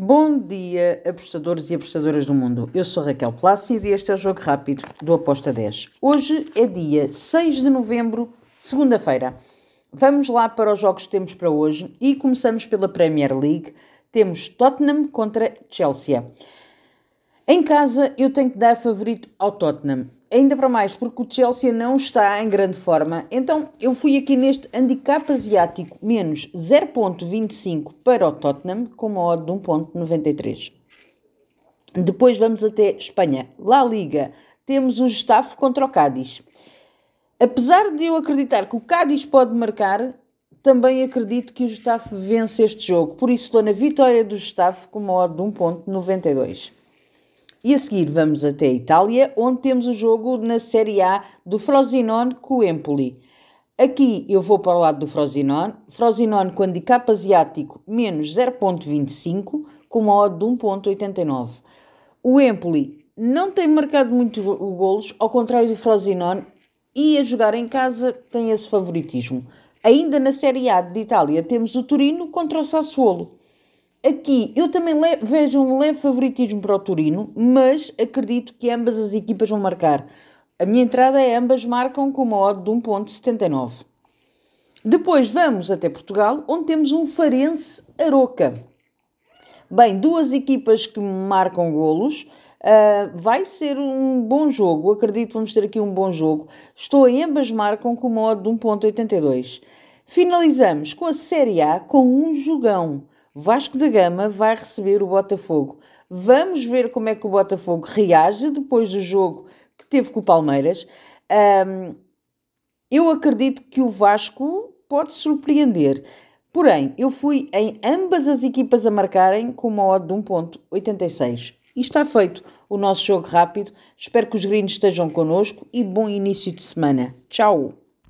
Bom dia, apostadores e apostadoras do mundo. Eu sou Raquel Plácido e este é o Jogo Rápido do Aposta 10. Hoje é dia 6 de novembro, segunda-feira. Vamos lá para os jogos que temos para hoje e começamos pela Premier League. Temos Tottenham contra Chelsea. Em casa eu tenho que dar favorito ao Tottenham. Ainda para mais, porque o Chelsea não está em grande forma. Então eu fui aqui neste handicap asiático menos 0.25 para o Tottenham com uma odd de 1.93. Depois vamos até Espanha. La Liga. Temos o Getafe contra o Cádiz. Apesar de eu acreditar que o Cádiz pode marcar, também acredito que o Getafe vence este jogo. Por isso estou na vitória do Getafe com uma odd de 1.92. E a seguir vamos até a Itália, onde temos o jogo na Série A do Frosinone com o Empoli. Aqui eu vou para o lado do Frosinone. Frosinone com handicap asiático menos 0.25, com uma odd de 1.89. O Empoli não tem marcado muito golos, ao contrário do Frosinone, e a jogar em casa tem esse favoritismo. Ainda na Série A de Itália temos o Torino contra o Sassuolo. Aqui eu também vejo um leve favoritismo para o Torino, mas acredito que ambas as equipas vão marcar. A minha entrada é ambas marcam com uma odd de 1.79. Depois vamos até Portugal, onde temos um Farense Aroca. Bem, duas equipas que marcam golos. Uh, vai ser um bom jogo, acredito vamos ter aqui um bom jogo. Estou em ambas marcam com uma odd de 1.82. Finalizamos com a Série A com um jogão. Vasco da Gama vai receber o Botafogo. Vamos ver como é que o Botafogo reage depois do jogo que teve com o Palmeiras. Um, eu acredito que o Vasco pode surpreender. Porém, eu fui em ambas as equipas a marcarem com uma odd de 1.86. E está feito o nosso jogo rápido. Espero que os gringos estejam connosco e bom início de semana. Tchau!